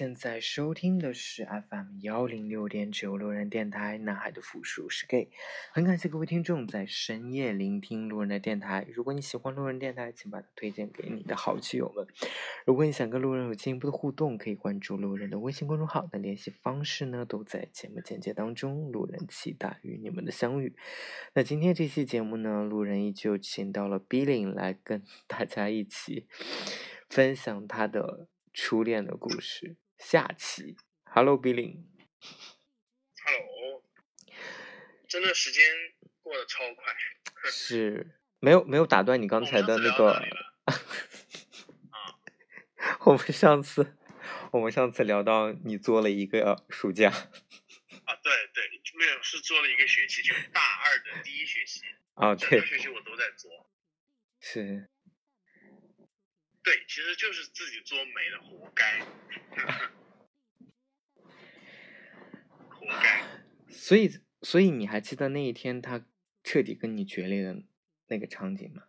现在收听的是 FM 幺零六点九路人电台，男孩的复数是 gay。很感谢各位听众在深夜聆听路人的电台。如果你喜欢路人电台，请把它推荐给你的好基友们。如果你想跟路人有进一步的互动，可以关注路人的微信公众号，那联系方式呢都在节目简介当中。路人期待与你们的相遇。那今天这期节目呢，路人依旧请到了 Billy 来跟大家一起分享他的初恋的故事。下期，Hello Billy，Hello，真的时间过得超快。是没有没有打断你刚才的那个。我们上次我们上次聊到你做了一个暑假啊，对对，没有是做了一个学期，就是大二的第一学期，啊，对整个，学期我都在做。是对，其实就是自己做没了，活该，活该。所以所以你还记得那一天他彻底跟你决裂的那个场景吗？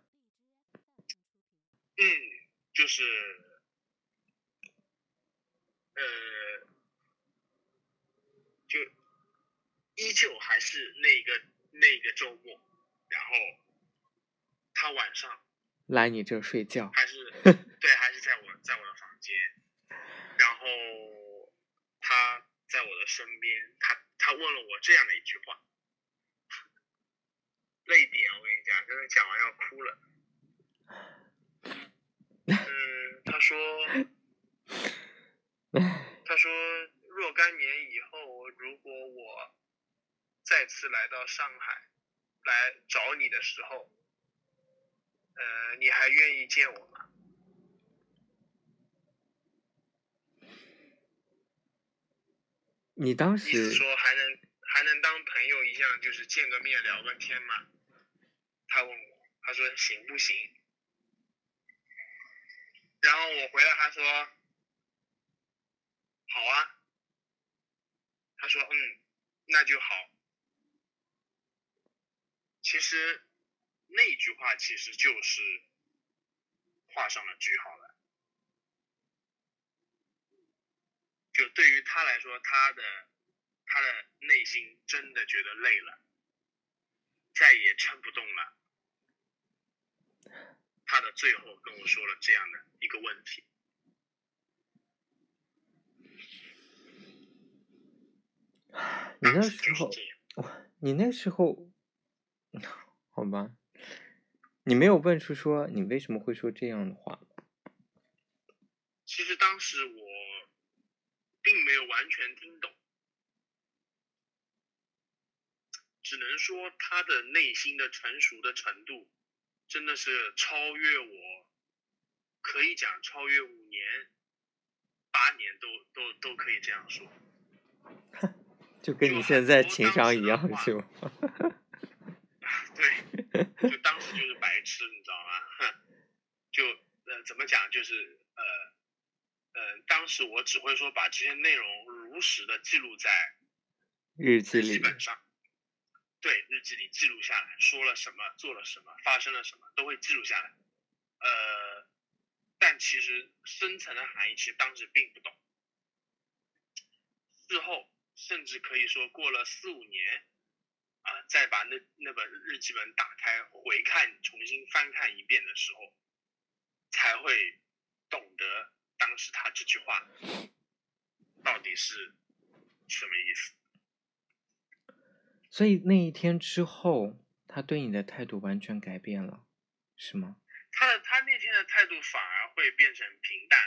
嗯，就是，呃，就依旧还是那个那个周末，然后他晚上来你这睡觉，还是 对，还是在我在我的房间，然后他在我的身边，他他问了我这样的一句话，泪点我跟你讲，真的讲完要哭了。嗯，他说，他说若干年以后，如果我再次来到上海来找你的时候，呃，你还愿意见我吗？你当意思时说还能还能当朋友一样，就是见个面聊个天吗？他问我，他说行不行？然后我回答他说好啊。他说嗯，那就好。其实那句话其实就是画上了句号了。就对于他来说，他的他的内心真的觉得累了，再也撑不动了。他的最后跟我说了这样的一个问题。你那时时候你那时候，好吧，你没有问出说你为什么会说这样的话吗？其实当时我并没有完全听懂，只能说他的内心的成熟的程度真的是超越我，可以讲超越五年、八年都都都可以这样说。就跟你现在情商一样是吗？对，就当时就是白痴，你知道吗？哼，就呃怎么讲，就是呃呃，当时我只会说把这些内容如实的记录在日记里，基，本上，对，日记里记录下来，说了什么，做了什么，发生了什么，都会记录下来。呃，但其实深层的含义，其实当时并不懂。事后，甚至可以说过了四五年，啊、再把那那本日记本打开回看，重新翻看一遍的时候，才会懂得当时他这句话到底是什么意思。所以那一天之后，他对你的态度完全改变了，是吗？他的他那天的态态度反而会变成平淡，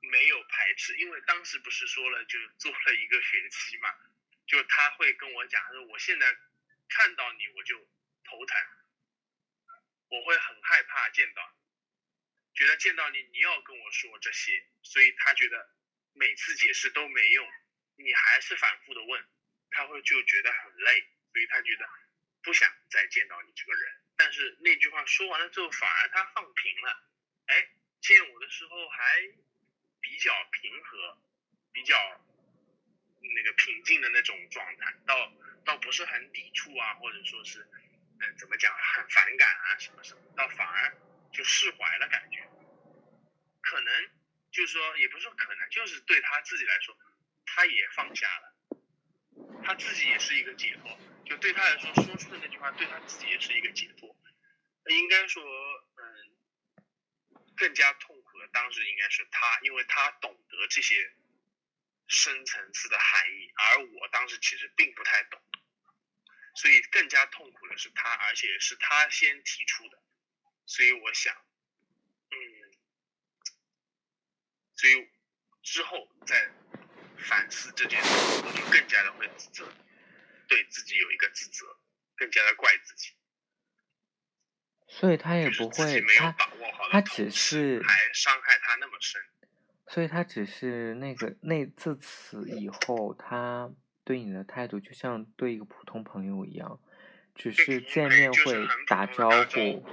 没有排斥。因为当时不是说了，就做了一个学期嘛，就他会跟我讲，他说我现在看到你我就头疼，我会很害怕见到你，觉得见到你你要跟我说这些，所以他觉得每次解释都没用，你还是反复的问，他会就觉得很累，所以他觉得不想再见到你这个人。但是那句话说完了之后，反而他放平了，哎，见我的时候还比较平和，比较那个平静的那种状态，倒倒不是很抵触啊，或者说是，嗯，怎么讲，很反感啊什么什么，倒反而就释怀了感觉，可能就是说，也不是说可能，就是对他自己来说，他也放下了，他自己也是一个解脱。就对他来说，说出的那句话对他自己也是一个解脱。应该说，嗯，更加痛苦的当时应该是他，因为他懂得这些深层次的含义，而我当时其实并不太懂，所以更加痛苦的是他，而且是他先提出的。所以我想，嗯，所以之后再反思这件事，我就更加的会自责。对自己有一个自责，更加的怪自己，所以他也不会，他他只是还伤害他那么深，所以他只是那个那自此以后，他对你的态度就像对一个普通朋友一样，只是见面会打招呼，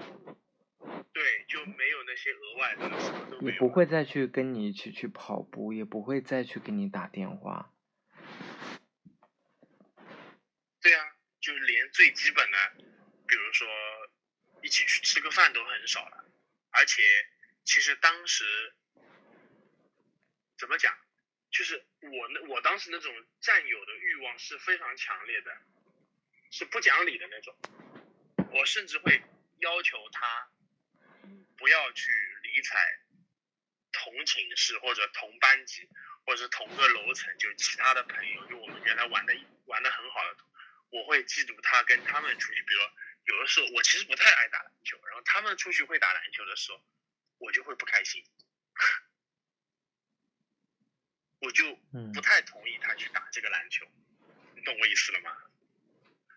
对，就没有那些额外的什么也不会再去跟你一起去跑步，也不会再去给你打电话。对啊，就是连最基本的，比如说一起去吃个饭都很少了，而且其实当时怎么讲，就是我那我当时那种占有的欲望是非常强烈的，是不讲理的那种，我甚至会要求他不要去理睬同寝室或者同班级或者是同个楼层就其他的朋友，就我们原来玩的玩的很好的。我会嫉妒他跟他们出去，比如有的时候我其实不太爱打篮球，然后他们出去会打篮球的时候，我就会不开心，我就不太同意他去打这个篮球，你懂我意思了吗？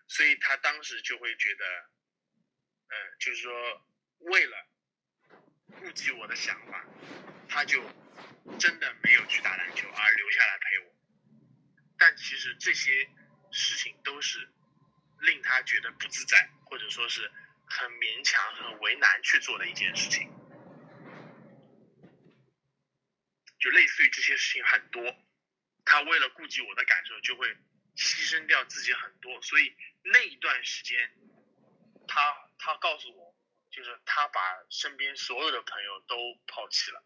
所以他当时就会觉得，嗯，就是说为了顾及我的想法，他就真的没有去打篮球，而留下来陪我。但其实这些。事情都是令他觉得不自在，或者说是很勉强、很为难去做的一件事情，就类似于这些事情很多，他为了顾及我的感受，就会牺牲掉自己很多，所以那一段时间，他他告诉我，就是他把身边所有的朋友都抛弃了，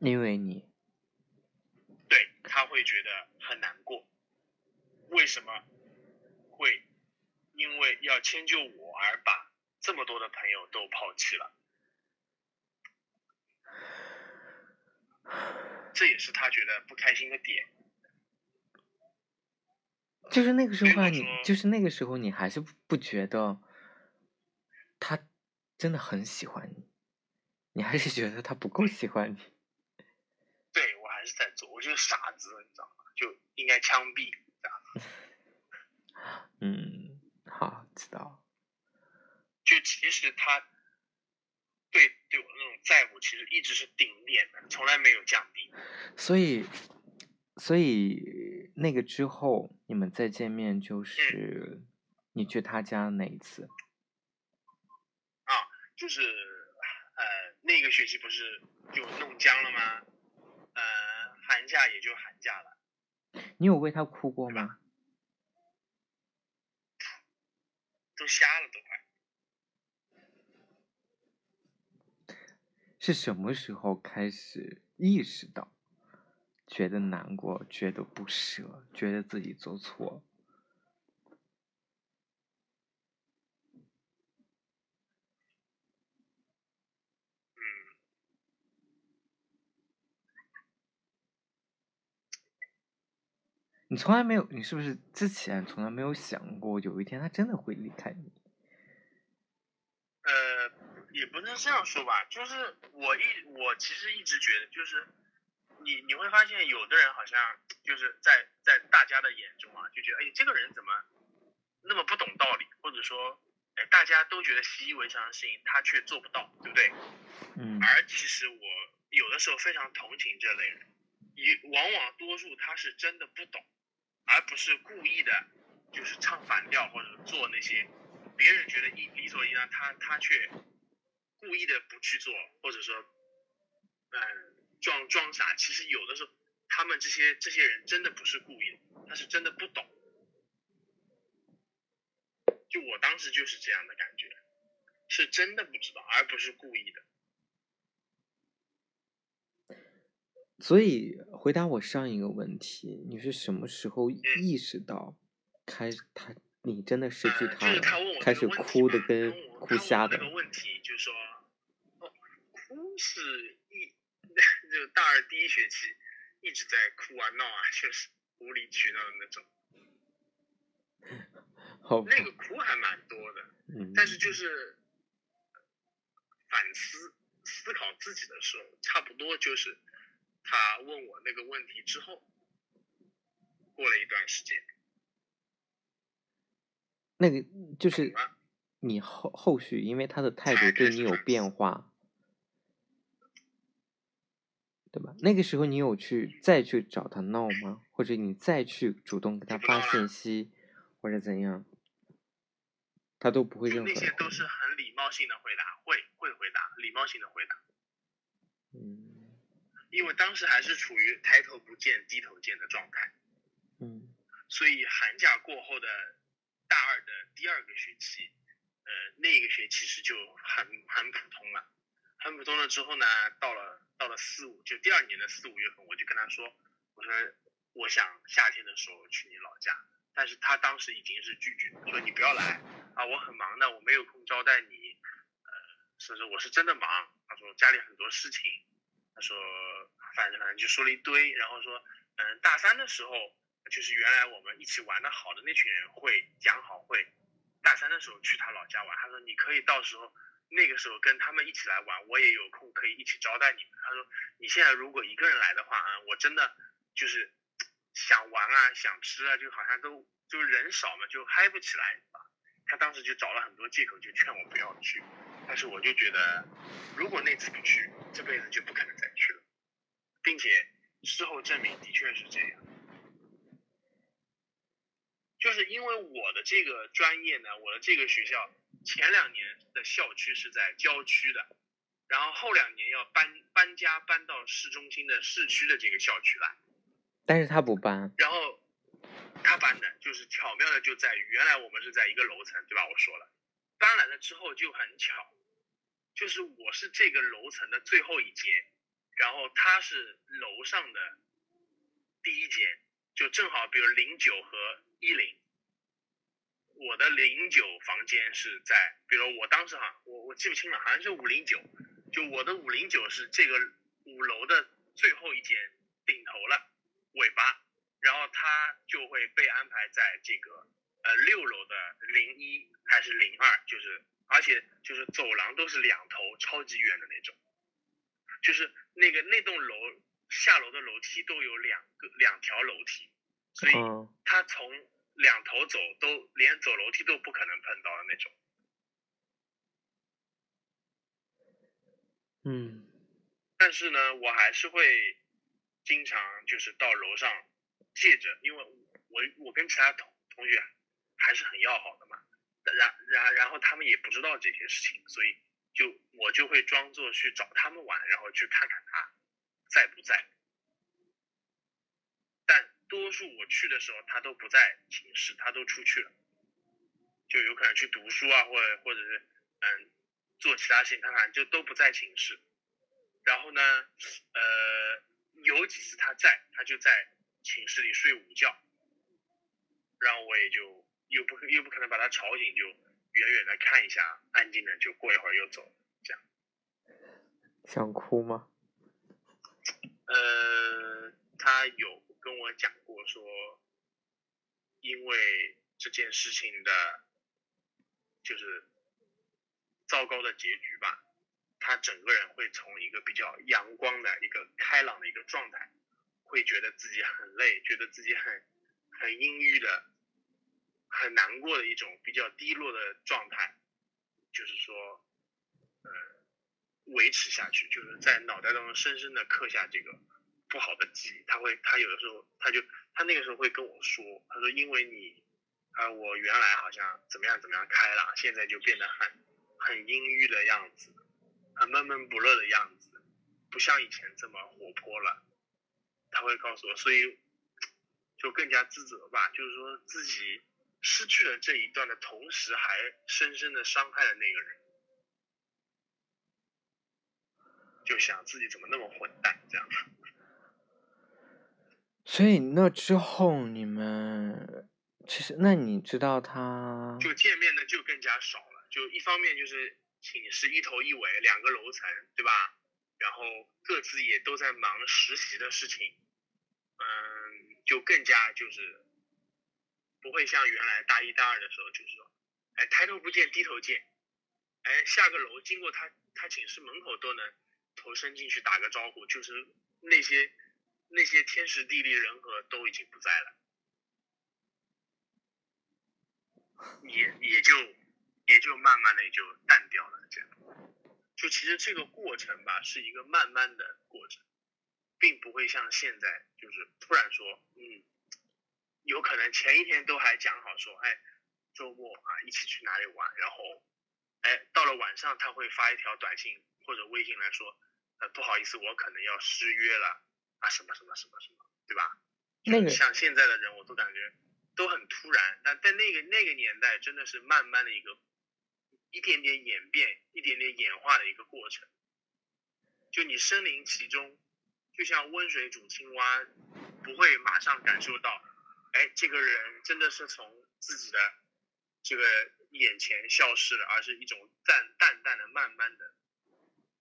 因为你。对他会觉得很难过，为什么会因为要迁就我而把这么多的朋友都抛弃了？这也是他觉得不开心的点。就是那个时候，你就是那个时候，你还是不觉得他真的很喜欢你，你还是觉得他不够喜欢你。对我还是在做，我就是傻子，你知道吗？就应该枪毙，这样。嗯，好，知道。就其实他对对我那种在乎，其实一直是顶点的，从来没有降低。所以，所以那个之后，你们再见面就是你去他家那一次？啊，就是呃，那个学期不是就弄僵了吗？呃。寒假也就寒假了，你有为他哭过吗？都瞎了都是什么时候开始意识到，觉得难过，觉得不舍，觉得自己做错？你从来没有，你是不是之前从来没有想过有一天他真的会离开你？呃，也不能这样说吧，就是我一我其实一直觉得，就是你你会发现，有的人好像就是在在大家的眼中啊，就觉得哎，这个人怎么那么不懂道理，或者说哎，大家都觉得习以为常的事情，他却做不到，对不对？嗯而其实我有的时候非常同情这类人，也往往多数他是真的不懂，而不是故意的，就是唱反调或者做那些别人觉得理理所应当，他他却故意的不去做，或者说，嗯，装装傻。其实有的时候，他们这些这些人真的不是故意的，他是真的不懂。就我当时就是这样的感觉，是真的不知道，而不是故意的。所以回答我上一个问题，你是什么时候意识到开始他你真的失去呃，他就是他问了，开始哭的跟哭瞎的？个问题就是说，哦，哭是一 就大二第一学期一直在哭啊闹啊，就是无理取闹的那种，好，那个哭还蛮多的，嗯，但是就是反思思考自己的时候，差不多就是他问我那个问题之后，过了一段时间，那个就是你后后续，因为他的态度对你有变化，对吧？那个时候你有去再去找他闹吗？或者你再去主动给他发信息，或者怎样，他都不会就任何那些都是很礼貌性的回答，会会回答，礼貌性的回答。嗯。因为当时还是处于抬头不见低头见的状态，嗯。所以寒假过后的大二的第二个学期，呃，那个学期其实就很很普通了，很普通了之后呢，到了到了四五，就第二年的四五月份，我就跟他说，我说我想夏天的时候去你老家，但是他当时已经是拒绝，说你不要来啊，我很忙的，我没有空招待你，呃，所以说我是真的忙，他说家里很多事情，他说反正反正就说了一堆，然后说，嗯，大三的时候，就是原来我们一起玩的好的那群人会讲好会，大三的时候去他老家玩，他说你可以到时候那个时候跟他们一起来玩，我也有空可以一起招待你们。他说你现在如果一个人来的话啊，我真的就是想玩啊，想吃啊，就好像都就人少嘛，就嗨不起来。他当时就找了很多借口，就劝我不要去。但是我就觉得，如果那次不去，这辈子就不可能再去了，并且事后证明的确是这样。就是因为我的这个专业呢，我的这个学校前两年的校区是在郊区的，然后后两年要搬搬家搬到市中心的市区的这个校区来，但是他不搬，然后他搬的就是巧妙的就在于原来我们是在一个楼层，对吧？我说了，搬来了之后就很巧，就是我是这个楼层的最后一间，然后他是楼上的第一间，就正好比如零九和一零，我的零九房间是在，比如我当时哈，我我记不清了，好像是五零九，就我的五零九是这个五楼的最后一间顶头了，尾巴，然后他就会被安排在这个呃六楼的零一还是零二，就是而且就是走廊都是两头超级远的那种，就是那个那栋楼下楼的楼梯都有两个两条楼梯，所以嗯他从两头走都连走楼梯都不可能碰到的那种。嗯但是呢，我还是会经常就是到楼上借着，因为我我跟其他同同学还是很要好的嘛，然然然后他们也不知道这些事情，所以就我就会装作去找他们玩，然后去看看他在不在。但多数我去的时候，他都不在寝室，他都出去了，就有可能去读书啊，或者或者是嗯做其他事情，他反正就都不在寝室。然后呢，呃，有几次他在，他就在寝室里睡午觉，然后我也就又不又不可能把他吵醒，就远远的看一下，安静的就过一会儿又走这样。想哭吗？呃，他有跟我讲过说，因为这件事情的，就是糟糕的结局吧，他整个人会从一个比较阳光的一个开朗的一个状态，会觉得自己很累，觉得自己很很阴郁的、很难过的一种比较低落的状态，就是说，呃，维持下去，就是在脑袋当中深深的刻下这个不好的记忆。他会，他有的时候他就他那个时候会跟我说，他说因为你，啊，我原来好像怎么样怎么样开朗，现在就变得很很阴郁的样子。很闷闷不乐的样子，不像以前这么活泼了。他会告诉我，所以就更加自责吧，就是说自己失去了这一段的同时，还深深的伤害了那个人，就想自己怎么那么混蛋这样。所以那之后你们其实，那你知道他就见面的就更加少了，就一方面就是。寝室一头一尾，两个楼层，对吧？然后各自也都在忙实习的事情，嗯，就更加就是不会像原来大一、大二的时候，就是说，哎，抬头不见低头见，哎，下个楼经过他他寝室门口都能头伸进去打个招呼，就是那些那些天时地利人和都已经不在了，也也就。也就慢慢的也就淡掉了，这样，就其实这个过程吧，是一个慢慢的过程，并不会像现在就是突然说，嗯，有可能前一天都还讲好说，哎，周末啊一起去哪里玩，然后，哎，到了晚上他会发一条短信或者微信来说，呃，不好意思，我可能要失约了啊，什么什么什么什么，对吧？那个像现在的人，我都感觉都很突然，但在那个那个年代，真的是慢慢的一个。一点点演变，一点点演化的一个过程。就你身临其中，就像温水煮青蛙，不会马上感受到，哎，这个人真的是从自己的这个眼前消失了，而是一种淡淡淡的、慢慢的、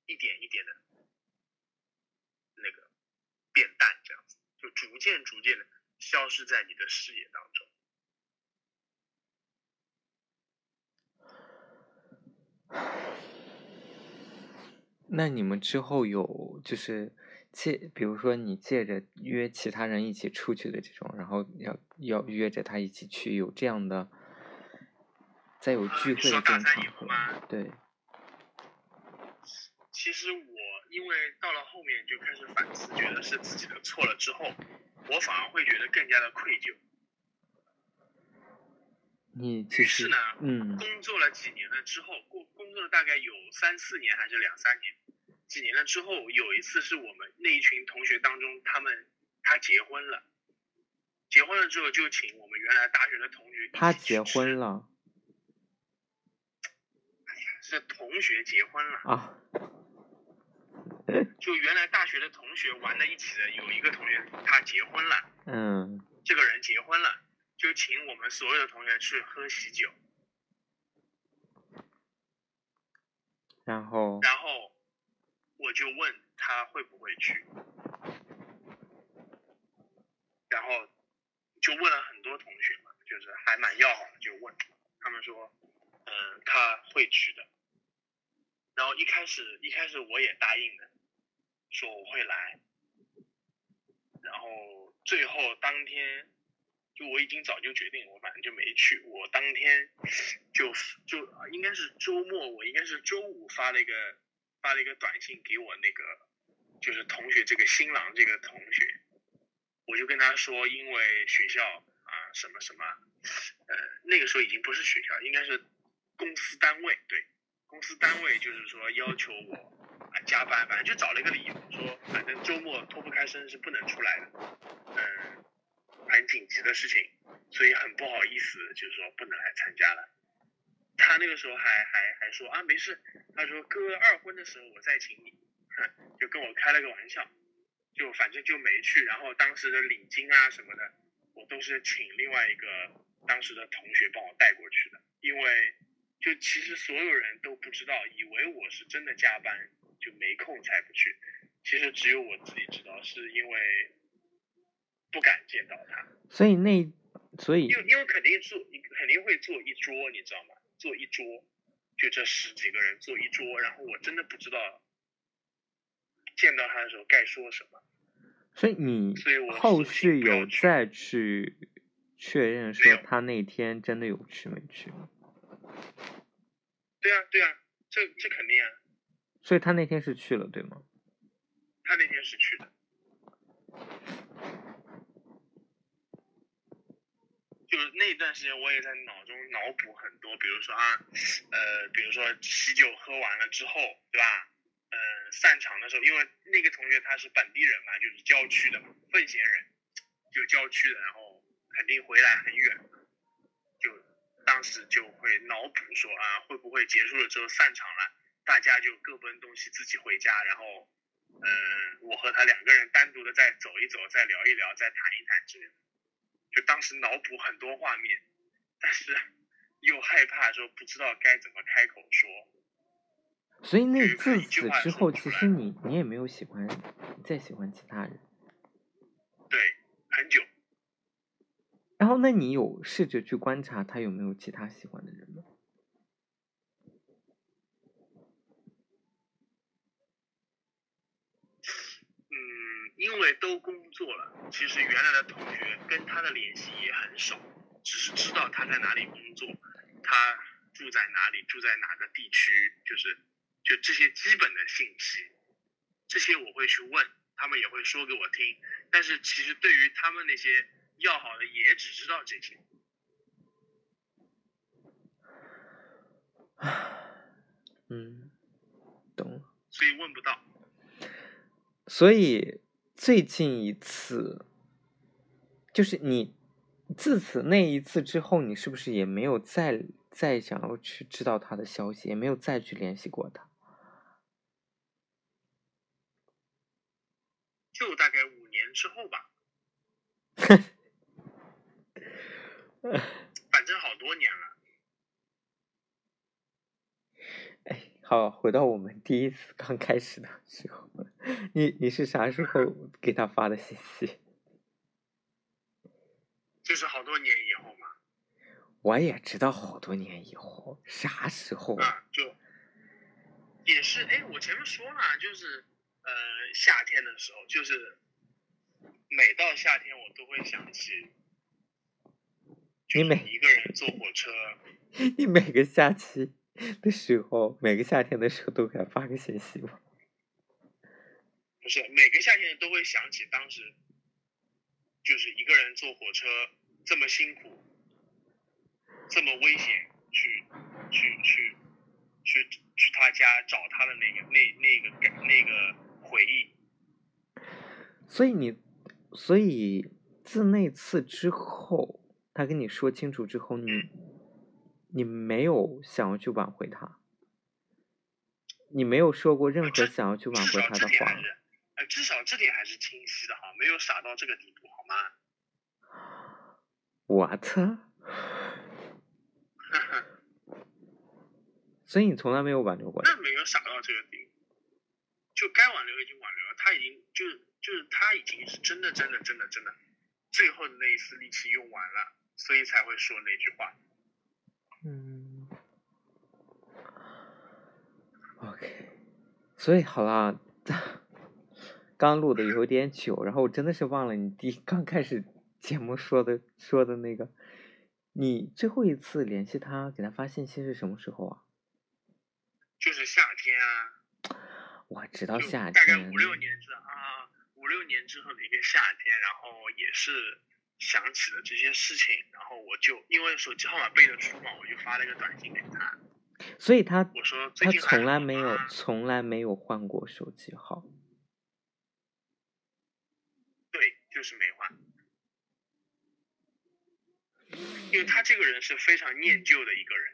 一点一点的，那个变淡，这样子，就逐渐逐渐的消失在你的视野当中。那你们之后有就是借，比如说你借着约其他人一起出去的这种，然后要要约着他一起去，有这样的，再有聚会的这种场合，对。其实我因为到了后面就开始反思，觉得是自己的错了之后，我反而会觉得更加的愧疚。你。于是呢，嗯，工作了几年了之后，工工作了大概有三四年还是两三年，几年了之后，有一次是我们那一群同学当中，他们他结婚了，结婚了之后就请我们原来大学的同学他结婚了，哎呀，是同学结婚了啊，就原来大学的同学玩在一起的有一个同学他结婚了，嗯，这个人结婚了。就请我们所有的同学去喝喜酒，然后，然后我就问他会不会去，然后就问了很多同学嘛，就是还蛮要好的，就问他们说，嗯，他会去的。然后一开始一开始我也答应了，说我会来，然后最后当天。就我已经早就决定，我反正就没去。我当天就就应该是周末，我应该是周五发了一个发了一个短信给我那个就是同学这个新郎这个同学，我就跟他说，因为学校啊什么什么，呃那个时候已经不是学校，应该是公司单位，对，公司单位就是说要求我加班，反正就找了一个理由，说反正周末脱不开身是不能出来的，嗯。很紧急的事情，所以很不好意思，就是说不能来参加了。他那个时候还还还说啊没事，他说哥二婚的时候我再请你，哼，就跟我开了个玩笑，就反正就没去。然后当时的礼金啊什么的，我都是请另外一个当时的同学帮我带过去的。因为就其实所有人都不知道，以为我是真的加班就没空才不去。其实只有我自己知道，是因为。不敢见到他，所以那，所以因为因为肯定坐，你肯定会坐一桌，你知道吗？坐一桌，就这十几个人坐一桌，然后我真的不知道见到他的时候该说什么。所以你所以我后续有再去确认说他那天真的有去没去吗？对啊，对啊，这这肯定啊，所以他那天是去了，对吗？他那天是去的。就是那段时间，我也在脑中脑补很多，比如说啊，呃，比如说喜酒喝完了之后，对吧？呃，散场的时候，因为那个同学他是本地人嘛，就是郊区的嘛，奉贤人，就郊区的，然后肯定回来很远，就当时就会脑补说啊，会不会结束了之后散场了，大家就各奔东西，自己回家，然后，嗯、我和他两个人单独的再走一走，再聊一聊，再谈一谈之类的。就当时脑补很多画面，但是 又害怕说不知道该怎么开口说。所以那就是自此之后，其实你你也没有喜欢再喜欢其他人。对，很久。然后，那你有试着去观察他有没有其他喜欢的人吗？嗯，因为都工作了，其实原来的同学跟他的联系也很少，只是知道他在哪里工作，他住在哪里，住在哪个地区，就是就这些基本的信息，这些我会去问，他们也会说给我听。但是其实对于他们那些要好的，也只知道这些。嗯，懂了。所以问不到。所以最近一次，就是你自此那一次之后，你是不是也没有再再想要去知道他的消息，也没有再去联系过他？就大概五年之后吧，反正好多年了。哎，好，回到我们第一次刚开始的时候，你你是啥时候给他发的信息？就是好多年以后嘛，我也知道好多年以后，啥时候啊？啊，就也是，哎，我前面说了，就是呃夏天的时候，就是每到夏天我都会想起，你每一个人坐火车，你每个假期 的时候，每个夏天的时候都给他发个信息吗？不是每个夏天都会想起当时，就是一个人坐火车这么辛苦，这么危险，去去去去去他家找他的那个那那个感那个回忆。所以你，所以自那次之后，他跟你说清楚之后，你你没有想要去挽回他，你没有说过任何想要去挽回他的话至少这点还是清晰的哈，没有傻到这个地步，好吗？我的，所以你从来没有挽留过他。那没有傻到这个地步，就该挽留已经挽留了，他已经就就是他已经是真的真的真的真的，最后的那一丝力气用完了，所以才会说那句话。嗯，OK，所以好啦，刚录的有点久，然后我真的是忘了你第刚开始节目说的说的那个，你最后一次联系他给他发信息是什么时候啊？就是夏天啊，我知道夏天大概天，五六年之啊，五六年之后的一个夏天，然后也是想起了这些事情，然后我就因为手机号码背得出嘛，我就发了一个短信给他，所以他我说他从来没有从来没有换过手机号。对，就是没换。因为他这个人是非常念旧的一个人，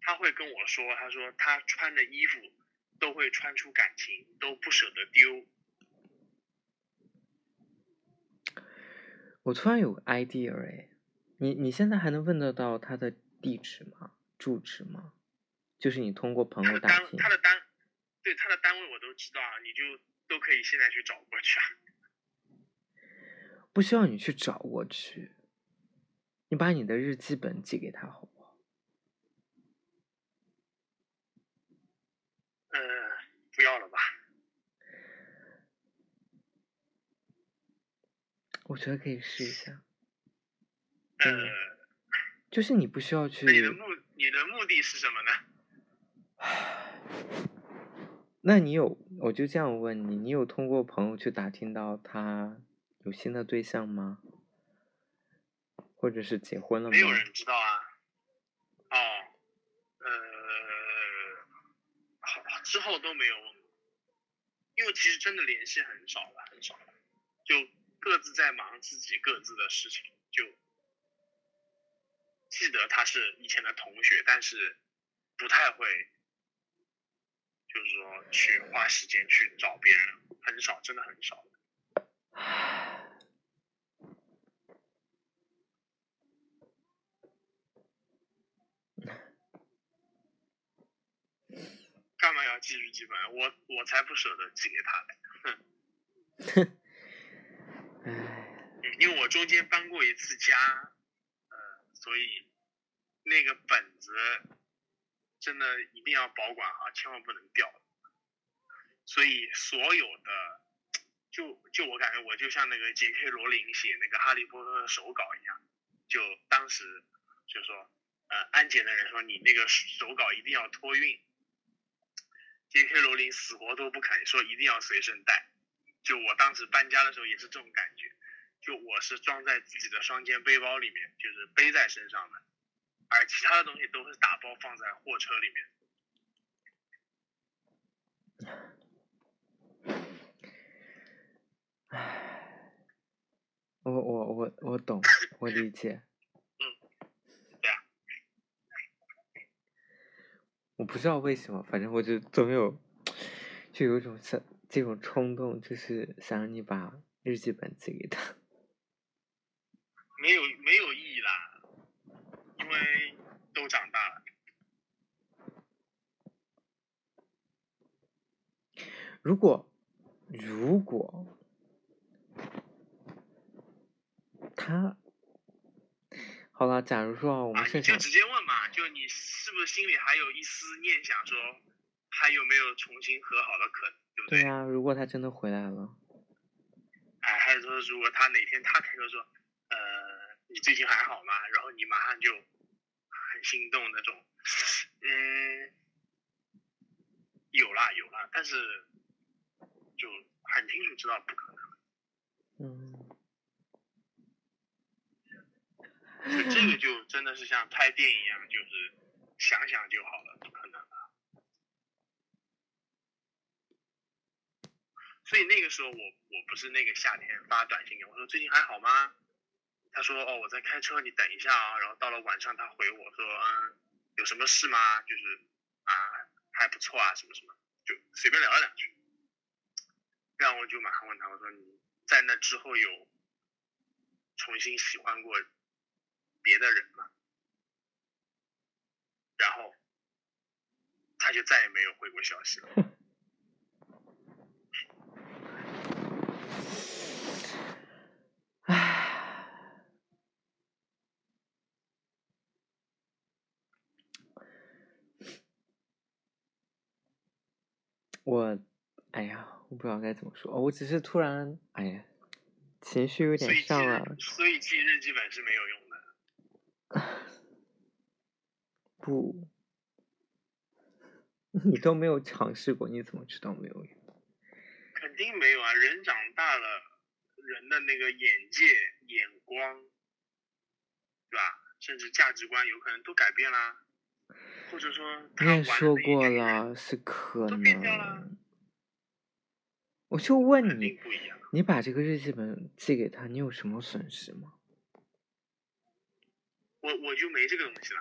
他会跟我说，他说他穿的衣服都会穿出感情，都不舍得丢。我突然有个 idea 哎，你你现在还能问得到他的地址吗？住址吗？就是你通过朋友打听他，的单，对他的单位我都知道啊，你就都可以现在去找过去啊。不需要你去找过去，你把你的日记本寄给他好不好？我觉得可以试一下。呃，嗯就是你不需要去，你的目你的目的是什么呢？那你有，我就这样问你，你有通过朋友去打听到他有新的对象吗？或者是结婚了吗没？有人知道啊。哦，呃，好，之后都没有问过，因为其实真的联系很少了，很少了，就各自在忙自己各自的事情，就记得他是以前的同学，但是不太会，就是说去花时间去找别人，很少，真的很少。干嘛要寄日记本？我我才不舍得寄给他嘞。哼 因为我中间搬过一次家，呃，所以那个本子真的一定要保管好，千万不能掉。所以所有的，就就我感觉我就像那个 J.K. 罗琳写那个《哈利波特》的手稿一样，就当时就说，呃，安检的人说你那个手稿一定要托运，J.K. 罗琳死活都不肯说一定要随身带。就我当时搬家的时候也是这种感觉，就我是装在自己的双肩背包里面，就是背在身上的，而其他的东西都是打包放在货车里面。唉，我我我我懂，我理解。嗯对啊，我不知道为什么，反正我就总有，就有一种想这种冲动，就是想让你把日记本寄给他。没有没有意义啦，因为都长大了。如果如果他好了，假如说啊我啊，们现场你就直接问嘛，就你是不是心里还有一丝念想，说还有没有重新和好的可能，对不对？呀、如果他真的回来了，哎，还是说如果他哪天他开口说，呃，你最近还好吗？然后你马上就很心动那种，嗯，有啦有啦，但是就很清楚知道不可能，嗯，就这个。就真的是像拍电影一样，就是想想就好了，不可能的。所以那个时候我我不是那个夏天发短信给我说最近还好吗？他说哦我在开车，你等一下啊。然后到了晚上他回我说嗯有什么事吗？就是啊还不错啊什么什么，就随便聊了两句。然后我就马上问他我说你在那之后有重新喜欢过别的人吗？然后他就再也没有回过消息了。我，哎呀，我不知道该怎么说，我只是突然，哎呀，情绪有点上来了，所以记日记本是没有用的。不，你都没有尝试过，你怎么知道没有用？肯定没有啊！人长大了，人的那个眼界、眼光，对吧？甚至价值观有可能都改变啦，或者说你也说过了，是可能。我就问你。你把这个日记本寄给他，你有什么损失吗？我我就没这个东西了。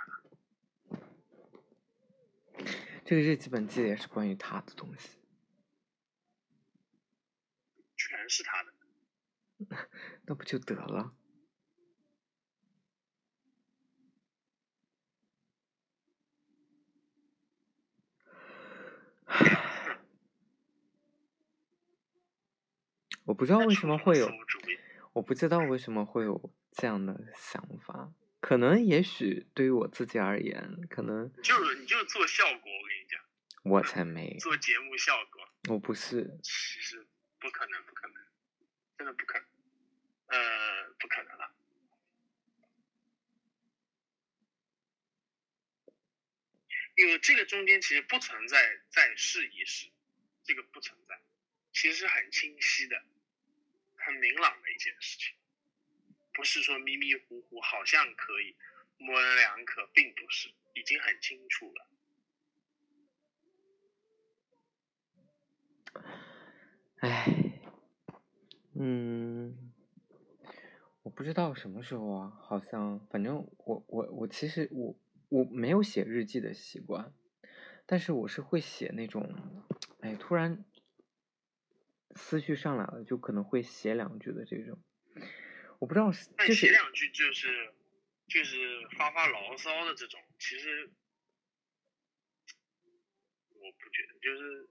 这个日记本记的也是关于他的东西，全是他的。那不就得了？我不知道为什么会有，我不知道为什么会有这样的想法。可能也许对于我自己而言，可能就是你就是做效果，我跟你讲，我才没，做节目效果，我不是。其实不可能，不可能，真的不可能。呃，不可能因为这个中间其实不存在再试一试，这个不存在，其实是很清晰的、很明朗的一件事情，不是说迷迷糊糊，好像可以模棱两可，并不是，已经很清楚了。唉，嗯，我不知道什么时候啊，好像反正我我我其实我。我没有写日记的习惯，但是我是会写那种，哎，突然思绪上来了，就可能会写两句的这种。我不知道，就写两句就是就是发发牢骚的这种，其实我不觉得，就是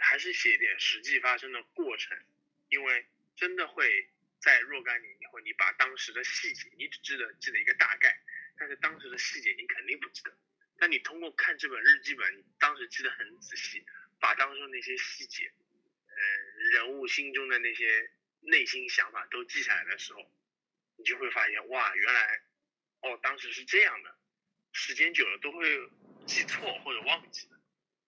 还是写一点实际发生的过程，因为真的会在若干年以后，你把当时的细节，你只记得记得一个大概。但是当时的细节你肯定不记得，但你通过看这本日记本，你当时记得很仔细，把当中那些细节，呃，人物心中的那些内心想法都记下来的时候，你就会发现，哇，原来，哦，当时是这样的，时间久了都会记错或者忘记的，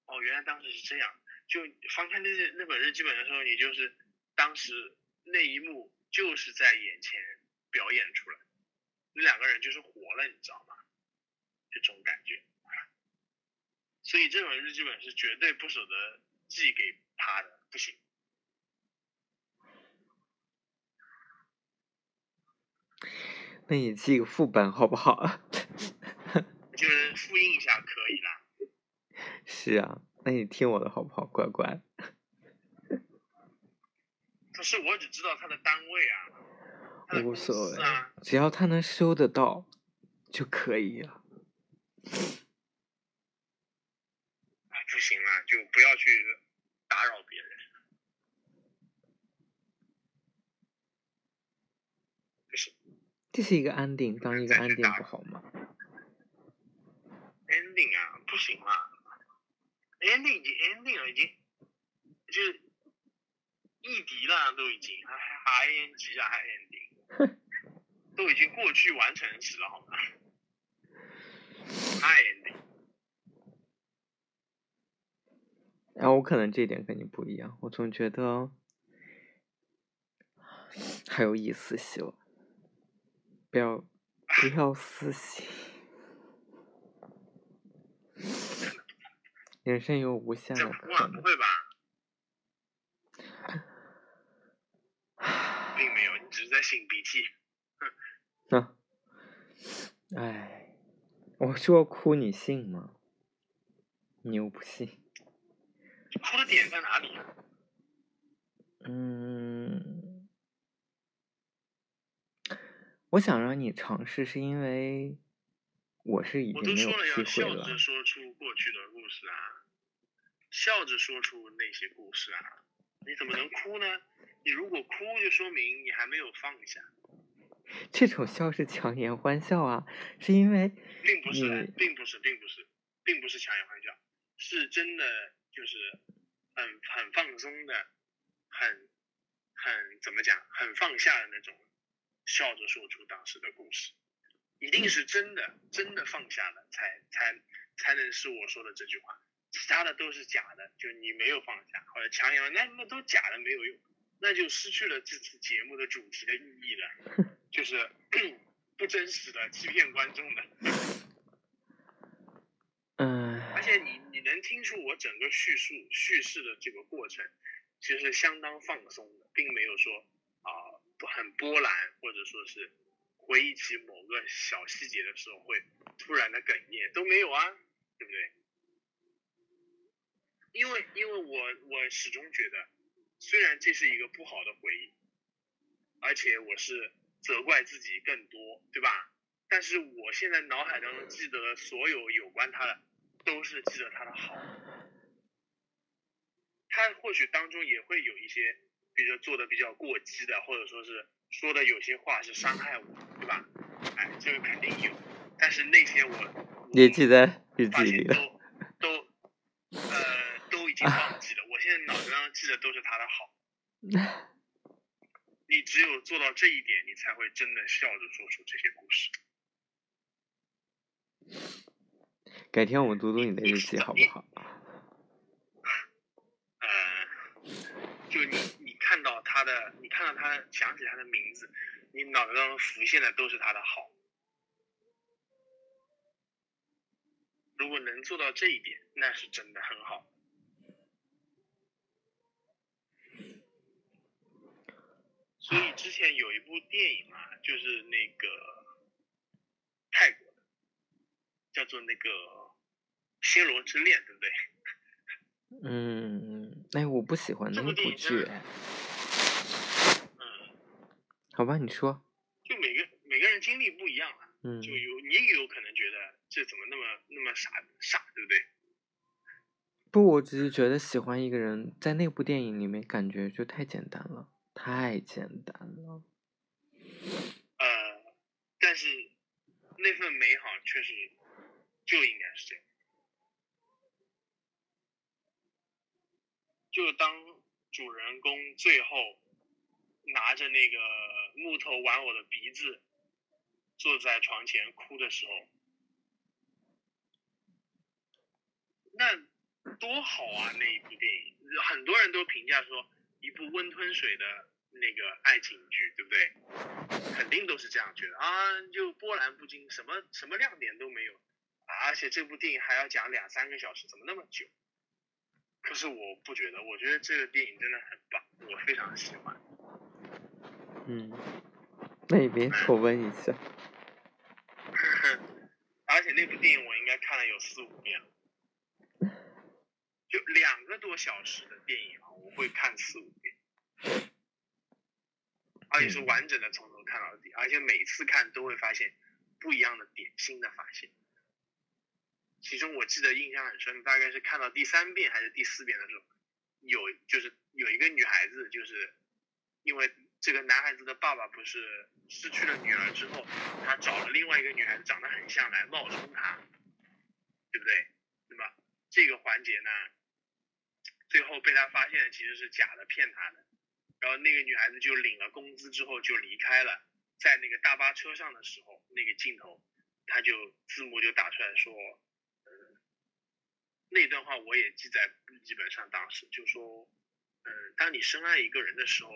哦，原来当时是这样，就翻开那那本日记本的时候，你就是当时那一幕就是在眼前表演出来。那两个人就是活了，你知道吗？这种感觉，所以这本日记本是绝对不舍得寄给他的，不行。那你寄个副本好不好？就是复印一下可以啦。是啊，那你听我的好不好，乖乖？可是我只知道他的单位啊。无所谓，只要他能收得到就可以了。啊，不行了，就不要去打扰别人。不是，这是一个安定，当一个安定不好吗？ending 啊，不行了，ending 已经 ending 了，已经就是异地了，都已经还还 ing 啊，还 ending。都已经过去完成时了，好吗？太累。然后我可能这点跟你不一样，我总觉得 还有一丝希望，不要 不要死心。人生有无限的可能。不会吧？并没有，你只是在擤鼻涕。哼，哎，我说哭你信吗？你又不信。哭的点在哪里？嗯，我想让你尝试，是因为我是已经没有机会了。我都说了要笑着说出过去的故事啊，笑着说出那些故事啊，你怎么能哭呢？你如果哭，就说明你还没有放下。这种笑是强颜欢笑啊，是因为并不是，并不是，并不是，并不是强颜欢笑，是真的，就是很很放松的，很很怎么讲，很放下的那种，笑着说出当时的故事，一定是真的，真的放下了，才才才能是我说的这句话，其他的都是假的，就你没有放下或者强颜，那那都假的，没有用。那就失去了这次节目的主题的意义了，就是 不真实的、欺骗观众的。嗯。而且你你能听出我整个叙述叙事的这个过程，其实相当放松的，并没有说啊很波澜，或者说是回忆起某个小细节的时候会突然的哽咽，都没有啊，对不对？因为因为我我始终觉得。虽然这是一个不好的回忆，而且我是责怪自己更多，对吧？但是我现在脑海当中记得的所有有关他的，都是记得他的好。他或许当中也会有一些，比如做的比较过激的，或者说是说的有些话是伤害我，对吧？哎，这个肯定有。但是那些我也记在日记里了。都都呃都已经忘记了。我现在脑子上记的都是他的好，你只有做到这一点，你才会真的笑着说出这些故事。改天我读读你的日记好不好？呃，就你你看到他的，你看到他想起他的名字，你脑袋当中浮现的都是他的好。如果能做到这一点，那是真的很好。所以之前有一部电影嘛，就是那个泰国的，叫做那个《暹罗之恋》，对不对？嗯，哎，我不喜欢那部剧，哎。嗯。好吧，你说。就每个每个人经历不一样啊。嗯。就有你也有可能觉得这怎么那么那么傻傻，对不对？不，我只是觉得喜欢一个人，在那部电影里面感觉就太简单了。太简单了，呃，但是那份美好确实就应该是这样。就当主人公最后拿着那个木头玩偶的鼻子，坐在床前哭的时候，那多好啊！那一部电影，很多人都评价说。一部温吞水的那个爱情剧，对不对？肯定都是这样觉得啊，就波澜不惊，什么什么亮点都没有，而且这部电影还要讲两三个小时，怎么那么久？可是我不觉得，我觉得这个电影真的很棒，我非常喜欢。嗯，那你别 重温一下。而且那部电影我应该看了有四五遍了。就两个多小时的电影啊，我会看四五遍，而且是完整的从头看到底，而且每次看都会发现不一样的点，新的发现。其中我记得印象很深，大概是看到第三遍还是第四遍的时候，有就是有一个女孩子，就是因为这个男孩子的爸爸不是失去了女儿之后，他找了另外一个女孩子长得很像来冒充他，对不对？那么这个环节呢？最后被他发现其实是假的，骗他的。然后那个女孩子就领了工资之后就离开了。在那个大巴车上的时候，那个镜头，他就字幕就打出来说，嗯，那段话我也记在日记本上。当时就说，嗯，当你深爱一个人的时候，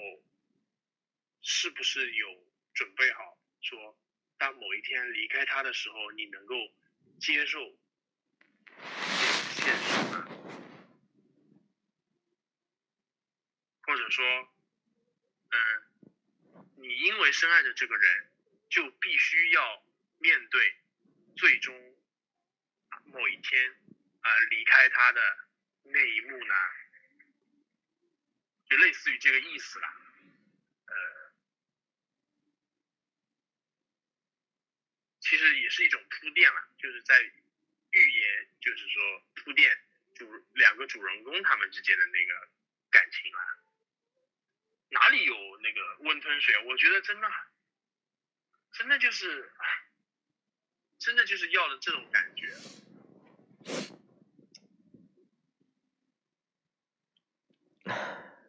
是不是有准备好说，当某一天离开他的时候，你能够接受现实呢或者说，嗯，你因为深爱着这个人，就必须要面对最终某一天啊离开他的那一幕呢？就类似于这个意思啦，呃，其实也是一种铺垫了，就是在预言，就是说铺垫主两个主人公他们之间的那个感情啊。哪里有那个温吞水？我觉得真的，真的就是，真的就是要的这种感觉，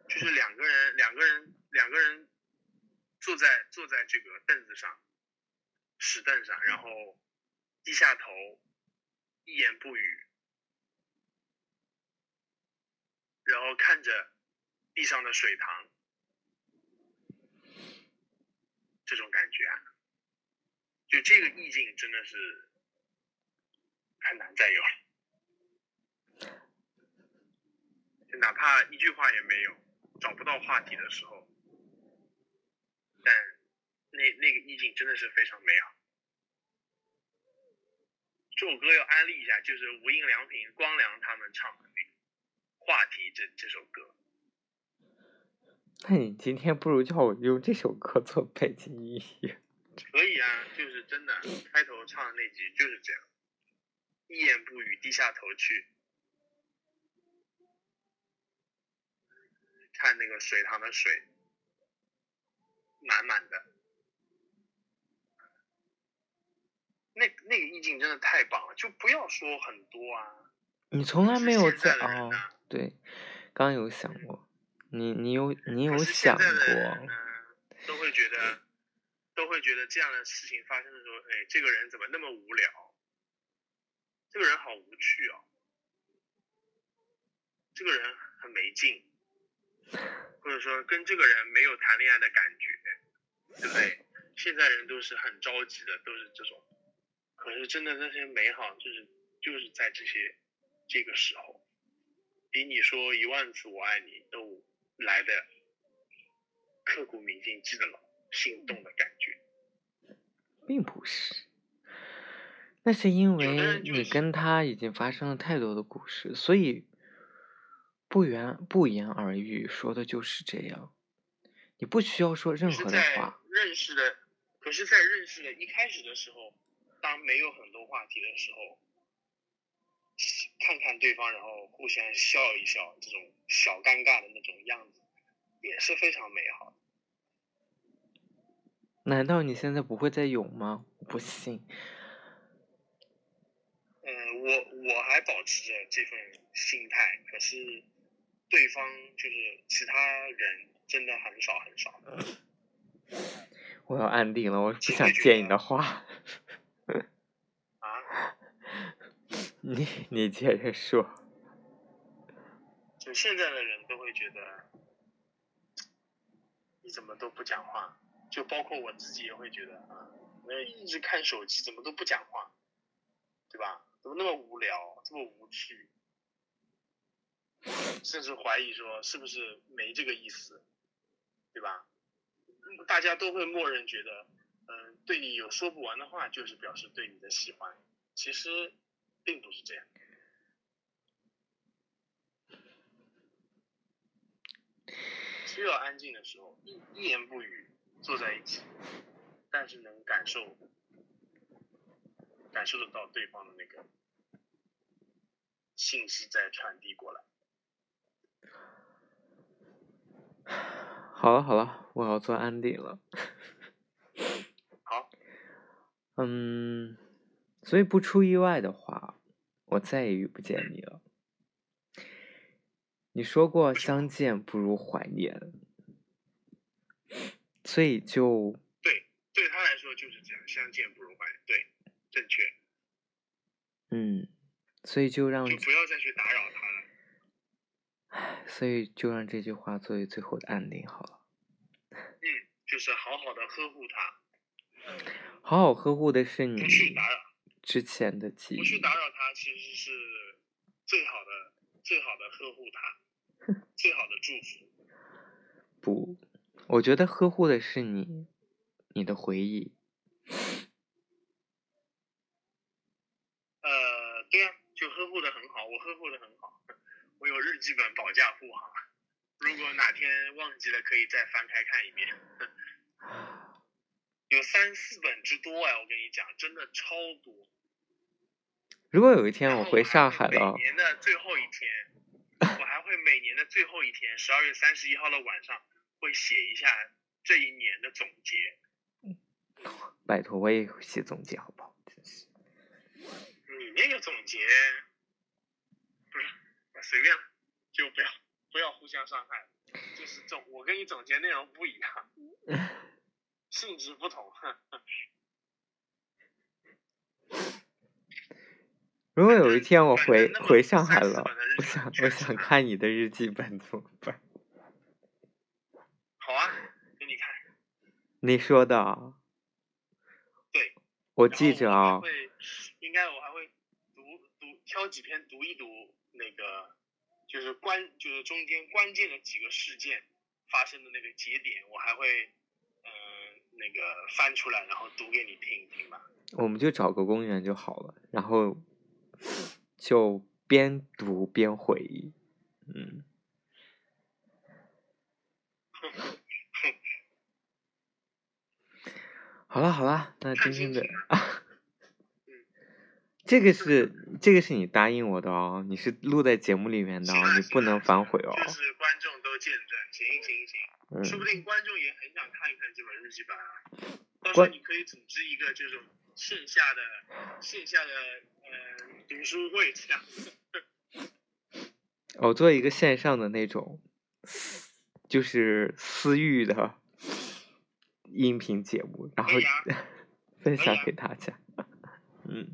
就是两个人，两个人，两个人坐在坐在这个凳子上，石凳上，然后低下头，一言不语，然后看着地上的水塘。这种感觉啊，就这个意境真的是很难再有了。就哪怕一句话也没有，找不到话题的时候，但那那个意境真的是非常美好。这首歌要安利一下，就是无印良品光良他们唱的那个《话题》这这首歌。那你今天不如叫我用这首歌做背景音乐。可以啊，就是真的，开头唱的那句就是这样，一言不语，低下头去看那个水塘的水，满满的，那那个意境真的太棒了，就不要说很多啊。你从来没有在哦，对，刚有想过。你你有你有想过？都会觉得都会觉得这样的事情发生的时候，哎，这个人怎么那么无聊？这个人好无趣哦，这个人很没劲，或者说跟这个人没有谈恋爱的感觉，对不对？现在人都是很着急的，都是这种。可是真的那些美好，就是就是在这些这个时候，比你说一万次我爱你都来的刻骨铭心、记得牢、心动的感觉。并不是，那是因为你跟他已经发生了太多的故事，所以不言不言而喻，说的就是这样。你不需要说任何的话，认识的，可是，在认识的一开始的时候，当没有很多话题的时候，看看对方，然后互相笑一笑，这种小尴尬的那种样子，也是非常美好的。难道你现在不会再有吗？我 不信。嗯，我我还保持着这份心态，可是对方就是其他人真的很少很少。我要安定了，我不只想接你的话。啊，你你接着说。就现在的人都会觉得你怎么都不讲话，就包括我自己也会觉得啊，那一直看手机怎么都不讲话，对吧？怎么那么无聊，这么无趣，甚至怀疑说是不是没这个意思，对吧？大家都会默认觉得，嗯、对你有说不完的话，就是表示对你的喜欢，其实并不是这样。需要安静的时候，一一言不语坐在一起，但是能感受感受得到对方的那个信息在传递过来。好了好了，我要做安迪了。好，嗯，所以不出意外的话，我再也遇不见你了。你说过相见不如怀念，所以就对，对他来说就是这样，相见不如怀念，对，正确，嗯，所以就让就不要再去打扰他了。所以就让这句话作为最后的安定好了。嗯，就是好好的呵护他，好好呵护的是你不去打扰，之前的记忆不去，打扰他，其实是最好的、最好的呵护他，最好的祝福。不，我觉得呵护的是你，你的回忆。呃，对呀、就呵护的很好，我呵护的很好，我有日记本保驾护航。如果哪天忘记了，可以再翻开看一遍。有三四本之多哎，我跟你讲，真的超多。如果有一天我回上海了每，年的最后一天，我还会每年的最后一天，十二月三十一号的晚上，会写一下这一年的总结。拜托我也写总结好不好？真是，你那个总结不是随便了，就不要不要互相伤害，就是总我跟你总结内容不一样，性质不同。如果有一天我回回上海了我想我想看你的日记本怎么办？好啊，给你看。你说的啊，对，我记着啊。会，应该我还会读读挑几篇读一读那个，就是关就是中间关键的几个事件发生的那个节点，我还会嗯、呃那个翻出来，然后读给你听一听吧。我们就找个公园就好了，然后就边读边回忆，嗯，好了好了，那今天的啊嗯，这个是这个是你答应我的哦，你是录在节目里面的哦，啊你不能反悔哦，就是观众都见证，行行行，说不嗯，定观众也很想看一看这本日记本啊。到时候观你可以组织一个这种线下的线下的呃读书会这样子。我做一个线上的那种，私就是私域的音频节目，然后啊 分享给大家。嗯，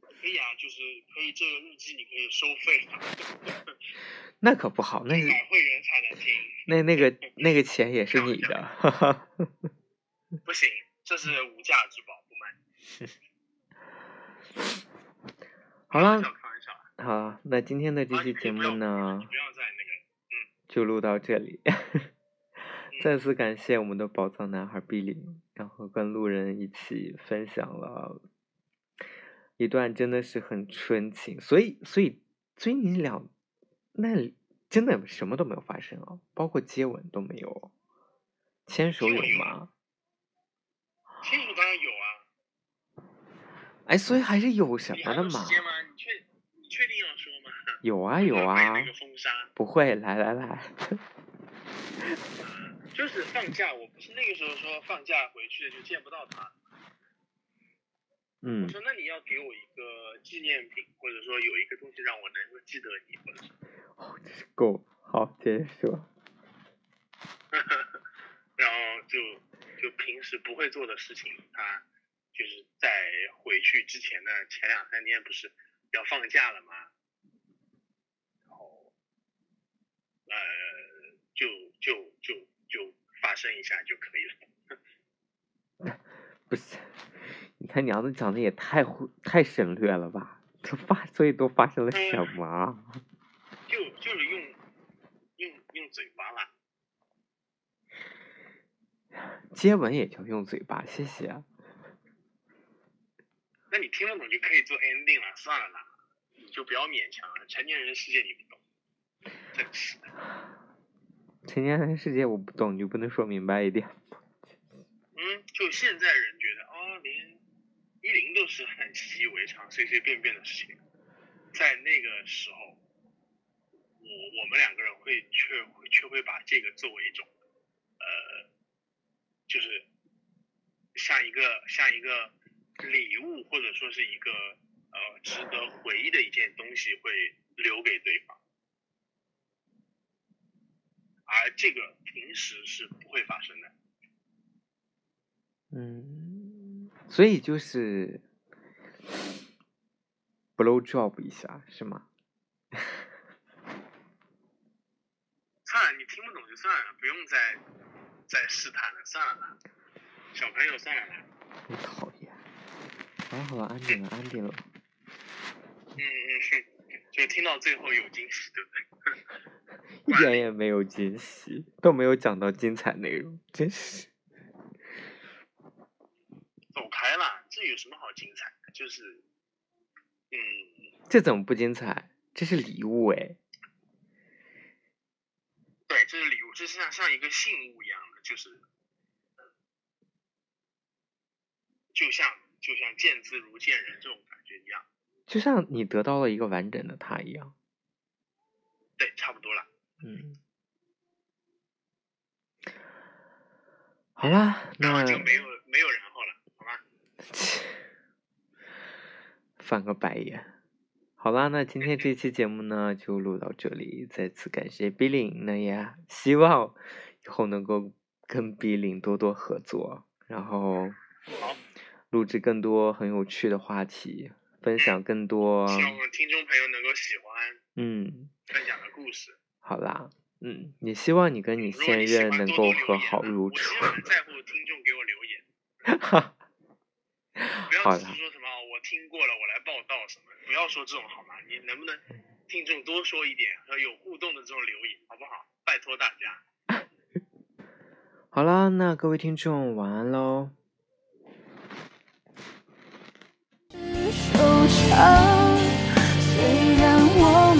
可以啊，就是可以这个日记你可以收费的，那可不好，那是买会员才能听。那那个那个钱也是你的。不行，这是无价之宝，不买。好了。好，那今天的这啊期节目呢就录到这里。再次感谢我们的宝藏男孩 Billy，然后跟路人一起分享了一段真的是很纯情，所以所以所以你俩那真的什么都没有发生啊，包括接吻都没有，牵手有吗？牵手当然有啊。哎，所以还是有什么的嘛？确你确定要说吗？有啊有啊 那，个封杀，不会，来来来，就是放假，我不是那个时候说放假回去就见不到他。嗯我，说那你要给我一个纪念品，或者说有一个东西让我能够记得你，或者是，哦，这是够了好，接着说。然后就就平时不会做的事情，他就是在回去之前的前两三天不是要放假了吗？然后呃，就就就就发生一下就可以了。不是，你他娘的讲的也太会太省略了吧？这发所以都发生了什么啊？就就是用用用嘴巴啦，接吻也叫用嘴巴，谢谢啊。那你听不懂就可以做 ending 了，算了啦，你就不要勉强了，成年人世界你不懂，真是的。成年人世界我不懂，你就不能说明白一点？嗯，就现在人觉得哦，连一零都是很习以为常、随随便便的事情，在那个时候，我我们两个人会却会却会把这个作为一种，呃，就是像一个像一个礼物，或者说是一个呃值得回忆的一件东西，会留给对方。而这个平时是不会发生的。嗯，所以就是 blow job 一下是吗？算了，你听不懂就算了，不用再再试探了，算了吧，小朋友算了讨厌。好了好了，安定了安定了。嗯嗯，哼就听到最后有惊喜，对不对？一点也没有惊喜，都没有讲到精彩内容，真是。走开了，这有什么好精彩的？就是，嗯，这怎么不精彩？这是礼物哎。对，这是礼物，这是像像一个信物一样的，就是，就像就像见字如见人这种感觉一样。就像你得到了一个完整的他一样。对，差不多了。嗯。好啦，那就没有没有然后了，好吧？翻个白眼。好啦，那今天这期节目呢就录到这里，再次感谢 Billy，那也希望以后能够跟 Billy 多多合作，然后好，录制更多很有趣的话题，分享更多希望听众朋友能够喜欢嗯，分享的故事。好啦，嗯，也希望你跟你现任能够和好如初我其。实很在乎听众给我留言，哈，不要只是说什么哦我听过了，我来报道什么，不要说这种好吗？你能不能听众多说一点，和有互动的这种留言，好不好？拜托大家。好啦，那各位听众晚安喽。啊，虽然我